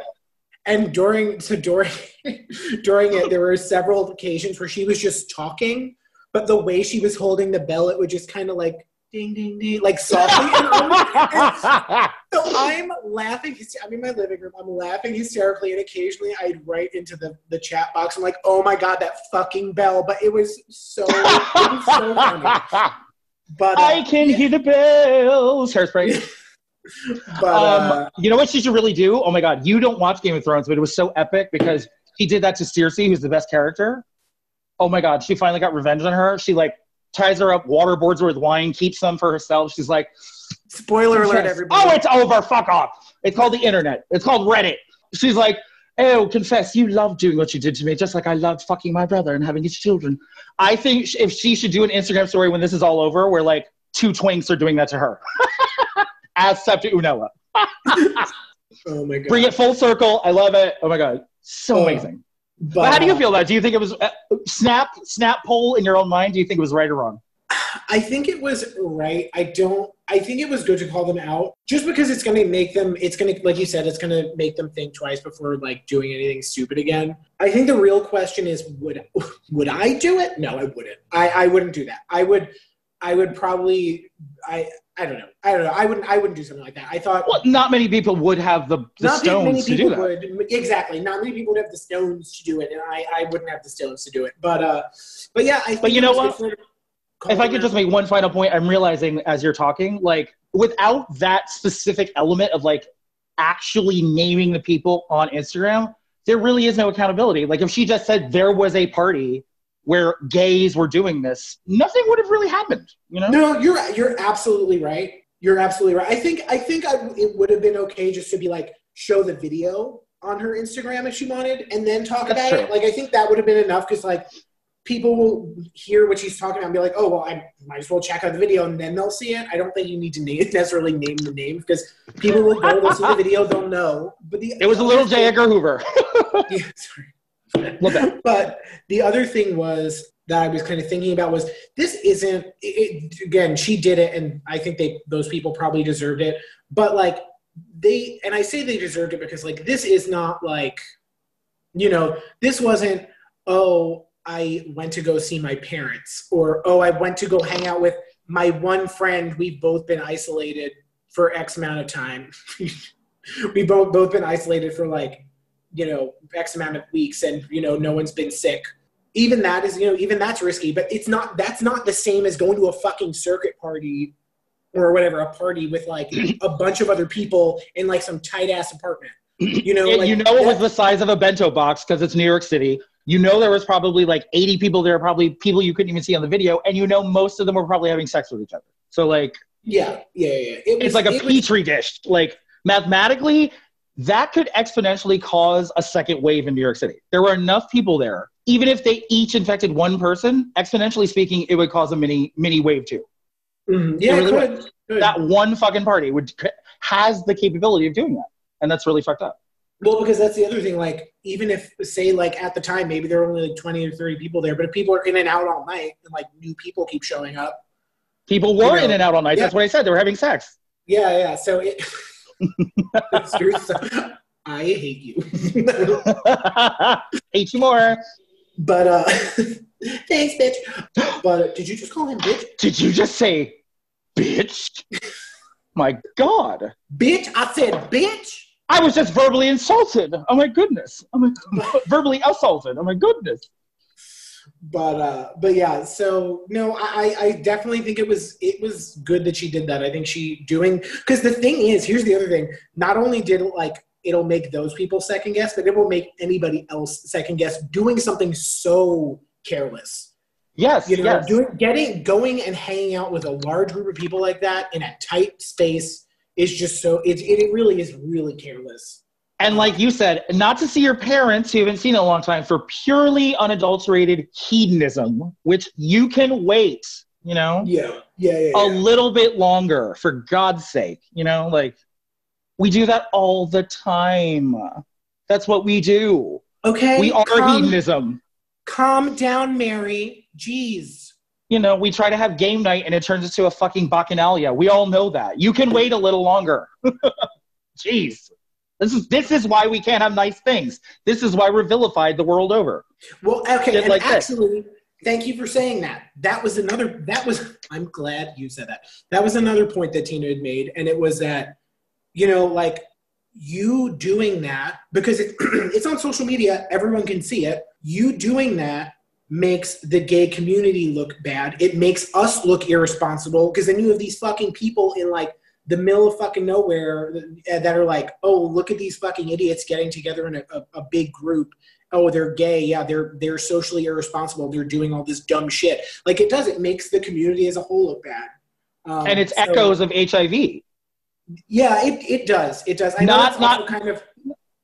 and during so during during it, there were several occasions where she was just talking, but the way she was holding the bell, it would just kind of like ding ding ding, like softly. So I'm laughing. I'm in my living room. I'm laughing hysterically, and occasionally I'd write into the the chat box. I'm like, "Oh my god, that fucking bell!" But it was so it was so funny. But uh, I can hear the bells. Hairspray. but uh, Um, you know what she should really do? Oh my god, you don't watch Game of Thrones, but it was so epic because he did that to Cersei, who's the best character. Oh my god, she finally got revenge on her. She like ties her up, waterboards her with wine, keeps them for herself. She's like, spoiler alert, everybody. Oh, it's over. Fuck off. It's called the internet. It's called Reddit. She's like, oh, confess, you love doing what you did to me, just like I loved fucking my brother and having his children. I think if she should do an Instagram story when this is all over, where like two twinks are doing that to her, as Septa Unella. oh my god. Bring it full circle. I love it. Oh my god, so Oh, amazing. But how do you uh, feel about it? Do you think it was uh, snap snap poll in your own mind? Do you think it was right or wrong? I think it was right. I don't. I think it was good to call them out, just because it's going to make them. It's going to, like you said, it's going to make them think twice before like doing anything stupid again. I think the real question is, would would I do it? No, I wouldn't. I, I wouldn't do that. I would. I would probably. I. I don't know. I don't know. I wouldn't. I wouldn't do something like that. I thought Well, not many people would have the, the not that many stones to people do that. would. Exactly. Not many people would have the stones to do it, and I. I wouldn't have the stones to do it. But. uh But yeah. I think But you know what? good for her to call if I could just make one final point, I'm realizing as you're talking, like without that specific element of like actually naming the people on Instagram, there really is no accountability. Like if she just said there was a party where gays were doing this, nothing would have really happened. You know? No, you're you're absolutely right. You're absolutely right. I think I think I, it would have been okay just to be like show the video on her Instagram if she wanted, and then talk That's about true. it. Like I think that would have been enough because like people will hear what she's talking about and be like, oh well, I might as well check out the video and then they'll see it. I don't think you need to name, necessarily name the name because people will go, they'll see the video, they'll know. But the It was a little J. Edgar Hoover. Yeah, sorry. Love that. but the other thing was that I was kind of thinking about was this isn't it, again she did it and I think they those people probably deserved it. But like they and I say they deserved it because like this is not like you know this wasn't oh I went to go see my parents or oh I went to go hang out with my one friend. We've both been isolated for X amount of time. We both both been isolated for like you know x amount of weeks and you know no one's been sick even that is you know even that's risky but it's not that's not the same as going to a fucking circuit party or whatever a party with like a bunch of other people in like some tight ass apartment you know And like you know it was the size of a bento box because it's New York City. You know there was probably like 80 people there, probably people you couldn't even see on the video, and you know most of them were probably having sex with each other. So like yeah yeah yeah it was, it's like a petri dish. Like mathematically, that could exponentially cause a second wave in New York City. There were enough people there. Even if they each infected one person, exponentially speaking, it would cause a mini mini wave too. Mhm. yeah really could, could. That one fucking party would has the capability of doing that, and that's really fucked up. Well, because that's the other thing. Like, even if, say, like at the time, maybe there were only like twenty or thirty people there, but if people are in and out all night and like new people keep showing up, People were You know, in and out all night. yeah. That's what I said. They were having sex. yeah, yeah. So it, it's true. So, I hate you. Hate you more. but uh, thanks, bitch. But uh, did you just call him bitch? Did you just say, bitch? My God. Bitch, I said bitch. I was just verbally insulted. Oh my goodness. Oh my, verbally assaulted. Oh my goodness. But uh, but yeah. So no, I I definitely think it was it was good that she did that. I think she doing because the thing is, here's the other thing. Not only did it like it'll make those people second guess, but it will make anybody else second guess doing something so careless. Yes. You know, yes. doing getting going and hanging out with a large group of people like that in a tight space is just so it it really is really careless. And like you said, not to see your parents who you haven't seen in a long time for purely unadulterated hedonism, which you can wait, you know, Yeah, yeah, yeah. a little bit longer for God's sake, you know, like we do that all the time. That's what we do. Okay. We are calm, hedonism. calm down, Mary. Jeez. You know, we try to have game night and it turns into a fucking bacchanalia. We all know that. You can wait a little longer. Jeez. This is this is why we can't have nice things. This is why we're vilified the world over. Well, okay, Shit and like this. actually, thank you for saying that. That was another. That was. I'm glad you said that. That was another point that Tina had made, and it was that, you know, like you doing that because it, it's on social media, everyone can see it. You doing that makes the gay community look bad. It makes us look irresponsible because then you have these fucking people in like the middle of fucking nowhere that are like, oh, look at these fucking idiots getting together in a, a, a big group. Oh, they're gay. Yeah, they're they're socially irresponsible. They're doing all this dumb shit. Like it does. It makes the community as a whole look bad. Um, And it's so- echoes of HIV. Yeah, it, it does. It does. I know Not- not- kind of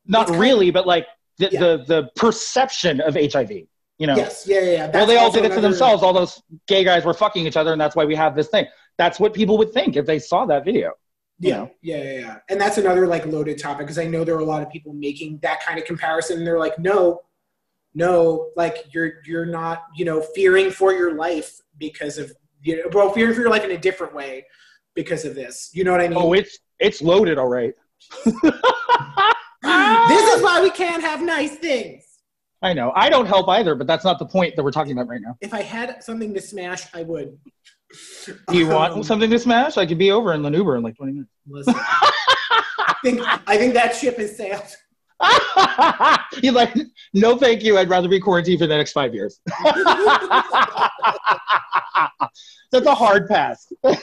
Not really, but like the, Yeah. the the perception of HIV. You know. yes, yeah, yeah. yeah. well, they all did it to another- themselves. All those gay guys were fucking each other, and that's why we have this thing. That's what people would think if they saw that video. Yeah, know? yeah, yeah, yeah. And that's another like loaded topic because I know there are a lot of people making that kind of comparison. And they're like, no, no, like you're you're not, you know, fearing for your life because of you know, well, fearing for your life in a different way because of this. You know what I mean? Oh, it's it's loaded, all right. this is why we can't have nice things. I know. I don't help either, but that's not the point that we're talking about right now. If I had something to smash, I would. Do you want Um, something to smash? I could be over in Lanuber in like 20 minutes. listen. I think I think that ship has sailed. You're like, no, thank you. I'd rather be quarantined for the next five years. That's a hard pass. oh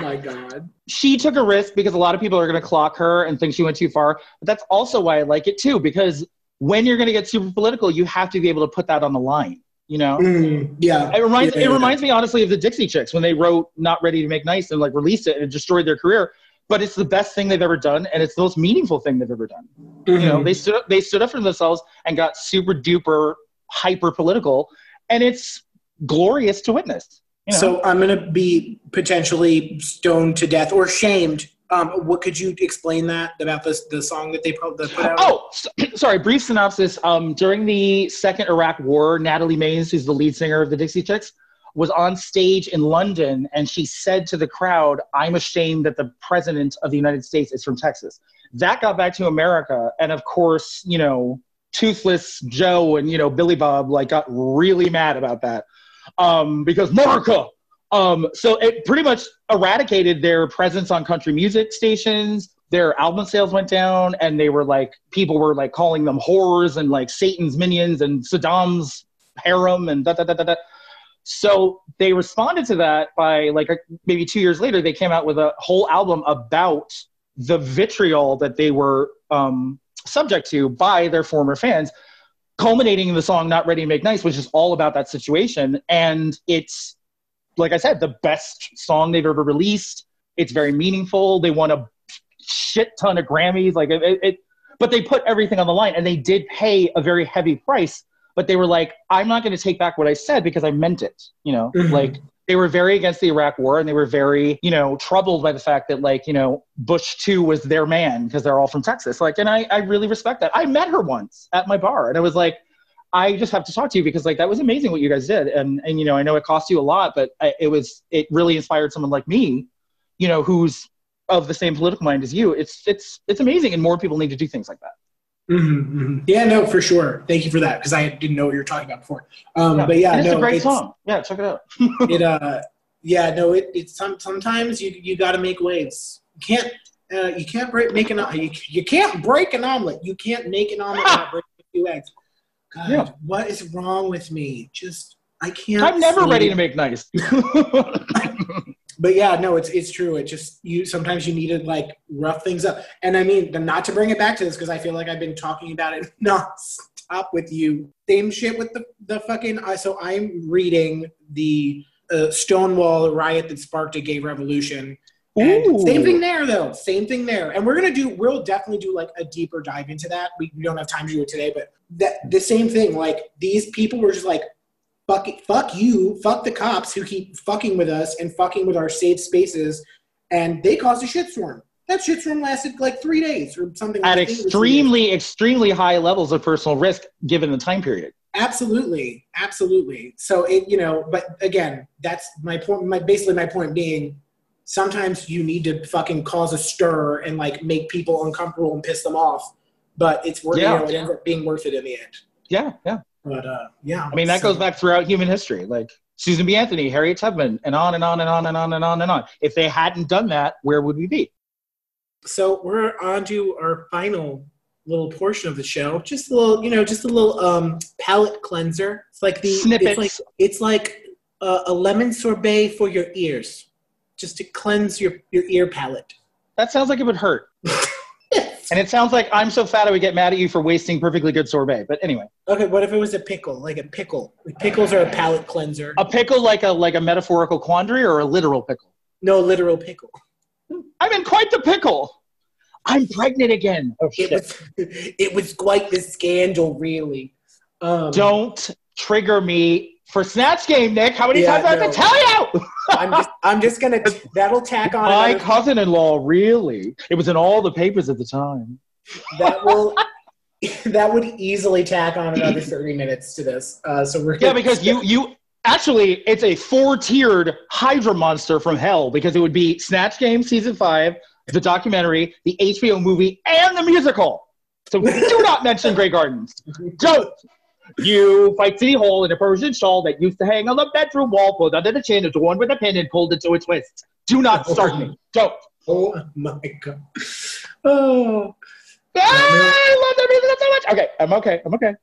my god. she took a risk because a lot of people are going to clock her and think she went too far. But that's also why I like it too, because when you're going to get super political, you have to be able to put that on the line. You know, Mm, yeah. it reminds Yeah, it yeah. reminds me honestly of the Dixie Chicks when they wrote "Not Ready to Make Nice" and like released it and it destroyed their career. But it's the best thing they've ever done, and it's the most meaningful thing they've ever done. You know, Mhm. they stood up, they stood up for themselves and got super duper hyper political, and it's glorious to witness. You know? So I'm going to be potentially stoned to death or shamed. Um, what could you explain that about this the song that they put, out? Oh, s- sorry. Brief synopsis. Um, during the second Iraq War, Natalie Maines, who's the lead singer of the Dixie Chicks, was on stage in London, and she said to the crowd, "I'm ashamed that the president of the United States is from Texas." That got back to America, and of course, you know, Toothless Joe and you know Billy Bob like got really mad about that um, because America. Um, so it pretty much eradicated their presence on country music stations. Their album sales went down, and they were like, people were like calling them whores and like Satan's minions and Saddam's harem and da da da da da. So they responded to that by like maybe two years later, they came out with a whole album about the vitriol that they were um, subject to by their former fans culminating in the song not ready to make nice which is all about that situation and it's like i said the best song they've ever released. It's very meaningful. They won a shit ton of grammys. Like it, it but they put everything on the line and they did pay a very heavy price but they were like i'm not going to take back what i said because i meant it you know? Mhm. like they were very against the iraq war and they were very you know troubled by the fact that like you know bush 2 was their man because they're all from texas. Like and I, I really respect that. I met her once at my bar and i was like i just have to talk to you because like that was amazing what you guys did and and you know i know it cost you a lot but I, it was it really inspired someone like me you know who's of the same political mind as you it's it's it's amazing and more people need to do things like that Mhm, mhm. Yeah, no, for sure. Thank you for that because I didn't know what you were talking about before. Um, But yeah, it's no, a great it's, song yeah check it out It uh, yeah, no, it it's some, sometimes you you got to make waves. You can't uh, you can't break make an you, you can't break an omelet. You can't make an omelet without breaking a few eggs. God, Yeah. what is wrong with me? Just I can't. i'm never see- ready to make nice But yeah, no, it's it's true. It just you sometimes you need to like rough things up. And I mean, not to bring it back to this because I feel like I've been talking about it nonstop with you. Same shit with the the fucking. Uh, so I'm reading the uh, Stonewall riot that sparked a gay revolution. Same thing there, though. Same thing there. And we're gonna do. We'll definitely do like a deeper dive into that. We, we don't have time to do it today, but that the same thing. Like these people were just like, fuck, it, fuck you, fuck the cops who keep fucking with us and fucking with our safe spaces, and they caused a shitstorm. That shit's room lasted like three days or something. At I think it was three days. extremely, extremely high levels of personal risk given the time period. Absolutely, absolutely. So it, you know, but again, that's my point. My basically my point being, sometimes you need to fucking cause a stir and like make people uncomfortable and piss them off. But it's worth Yeah. you know, it ends up being worth it in the end. Yeah, yeah. But uh, yeah, I mean, that so- goes back throughout human history. Like Susan B. Anthony, Harriet Tubman, and on and on and on and on and on and on. If they hadn't done that, where would we be? So we're on to our final little portion of the show. Just a little, you know, just a little um palate cleanser. It's like the Snippets. It's like it's like a, a lemon sorbet for your ears, just to cleanse your your ear palate. That sounds like it would hurt. And it sounds like I'm so fat I would get mad at you for wasting perfectly good sorbet. But anyway, Okay, what if it was a pickle? Like a pickle. Like pickles are a palate cleanser. a pickle like a like a metaphorical quandary or a literal pickle. No literal pickle. I'm in quite the pickle. I'm pregnant again. Oh It was it was quite the scandal, really. Um, Don't trigger me for Snatch Game, Nick. How many Yeah, times do I have no. to tell you? I'm just I'm just gonna that'll tack on My another- cousin-in-law, really? It was in all the papers at the time. that will that would easily tack on another 30 minutes to this. Uh, so we're Yeah, because you you actually it's a four-tiered Hydra monster from hell because it would be Snatch Game season five, the documentary, the HBO movie, and the musical. So do not mention Grey Gardens. Don't. You fight City Hall in a Persian shawl that used to hang on the bedroom wall, pulled under the chin, adorned with a pin, and pulled into a twist. Do not start me. Don't. Oh my god. Oh. Ah, I love that music so much. Okay, I'm okay. I'm okay.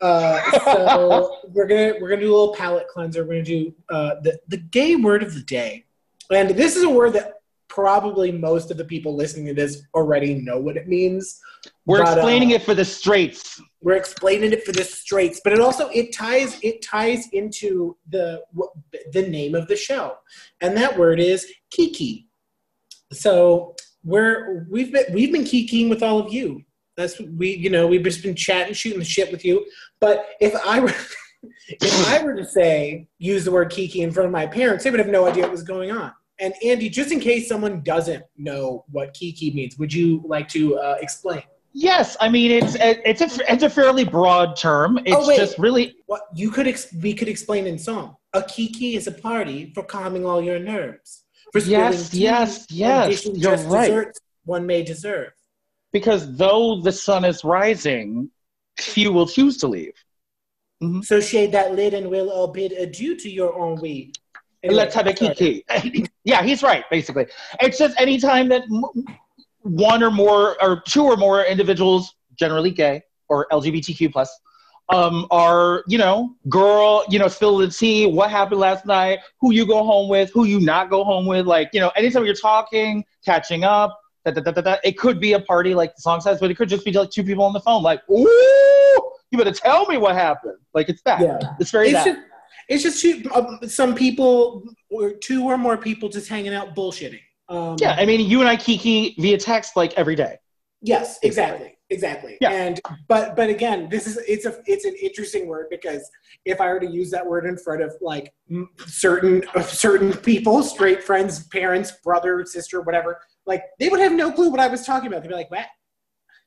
Uh, so we're gonna we're gonna do a little palate cleanser. We're gonna do uh, the the gay word of the day, and this is a word that probably most of the people listening to this already know what it means. We're But, uh, explaining it for the straights. We're explaining it for the straights but it also it ties it ties into the the name of the show. And that word is kiki. So we're we've been we've been kikiing with all of you. That's we you know we've just been chatting shooting the shit with you. But if i were if i were to say use the word kiki in front of my parents they would have no idea what was going on. And andy just in case someone doesn't know what kiki means would you like to uh, explain Yes, I mean it's it's a it's a fairly broad term. It's Oh, wait. just really What you could ex- we could explain in song. A kiki is a party for calming all your nerves. For Yes, tea yes, yes, you're just right. desserts one may deserve. because though the sun is rising, few will choose to leave. Mm-hmm. So shade that lid and we'll all bid adieu to your ennui. Anyway, Let's have a kiki. yeah, he's right. Basically, it's just any time that m- one or more or two or more individuals, generally gay or LGBTQ plus, um, are you know, girl, you know, spill the tea. What happened last night? Who you go home with? Who you not go home with? Like you know, anytime you're talking, catching up. Da, da, da, da, da, it could be a party like the song says, but it could just be like two people on the phone, like, ooh, you better tell me what happened. Like it's that. Yeah. It's very It's that. just, it's just two, um, some people or two or more people just hanging out bullshitting. Um, Yeah, I mean, you and I kiki via text like every day. Yes, exactly, exactly. Yeah. And but but again, this is it's a it's an interesting word because if I were to use that word in front of like certain of certain people, straight friends, parents, brother, sister, whatever, like they would have no clue what I was talking about. They'd be like, "What?"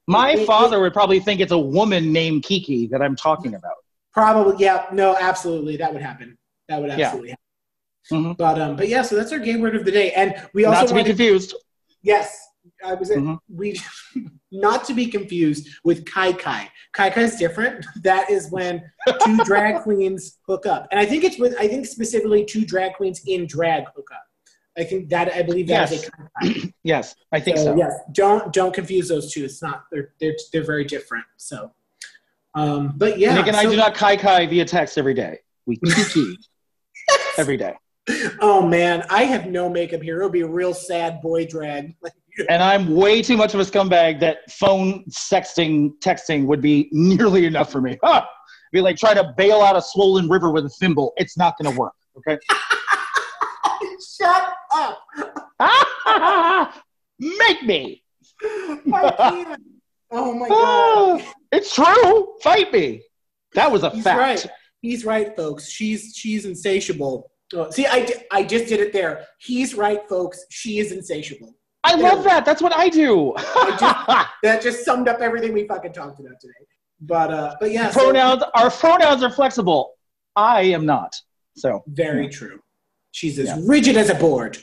My It- it- father would probably think it's a woman named Kiki that I'm talking about. Probably, yeah, no, absolutely, that would happen. That would Yeah. absolutely happen. Mhm. But um, but yeah, so that's our gay word of the day, and we also Not to be confused. Yes, I was. Mhm. We not to be confused with kai kai. Kai kai is different. That is when two drag queens hook up, and I think it's with. I think specifically two drag queens in drag hook up. I think that I believe that is Yes. a kai kai. Yes, I think so. Yes, don't don't confuse those two. It's not. They're they're they're very different. So, um, but yeah. Nick and I do not kai kai via text every day. We kiki every day. Oh man, I have no makeup here. It'll be a real sad boy drag. And I'm way too much of a scumbag that phone sexting, texting would be nearly enough for me. Huh. Be like trying to bail out a swollen river with a thimble. It's not going to work. Okay. Shut up. Make me. Oh my god. Ah, it's true. Fight me. That was a He's fact. right. He's right, folks. She's she's insatiable. Oh, see, I, I just did it there. He's right, folks. She is insatiable. I love that. That's what I do. that just summed up everything we fucking talked about today. But uh, but yeah, so- pronouns. Our pronouns are flexible. I am not. So very true. She's as Yeah. rigid as a board.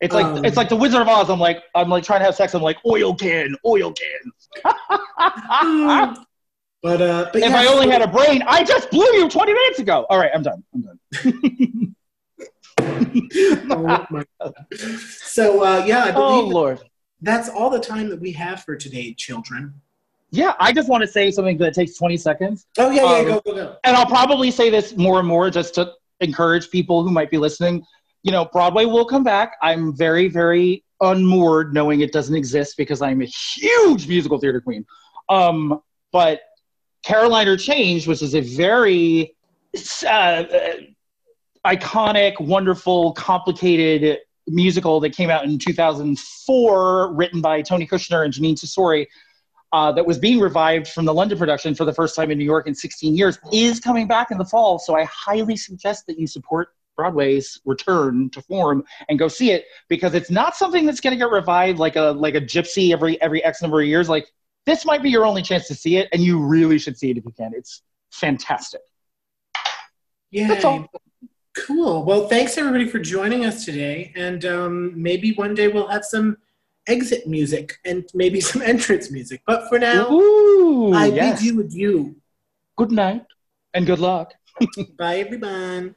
it's like Um, it's like the Wizard of Oz. I'm like I'm like trying to have sex. I'm like oil can, oil can. But uh, but if yeah, I only so- had a brain, I just blew you 20 minutes ago. All right, I'm done. I'm done. oh my God. So uh, yeah, I Oh Lord. that's all the time that we have for today, children. Yeah, I just want to say something that takes 20 seconds. Oh yeah, yeah, Um, go go go. and I'll probably say this more and more just to encourage people who might be listening. You know, Broadway will come back. I'm very, very unmoored knowing it doesn't exist because I'm a huge musical theater queen. Um, but Caroline or Change, which is a very uh, iconic, wonderful, complicated musical that came out in 2004, written by Tony Kushner and Jeanine Tesori, uh, that was being revived from the London production for the first time in New York in 16 years, is coming back in the fall. So I highly suggest that you support Broadway's return to form and go see it because it's not something that's going to get revived like a like a gypsy every every X number of years. Like this might be your only chance to see it, and you really should see it if you can. It's fantastic. Yeah. Cool. Well, thanks everybody for joining us today, and um, maybe one day we'll have some exit music and maybe some entrance music. But for now, Ooh, I yes. bid you adieu. Good night and good luck. Bye, everyone.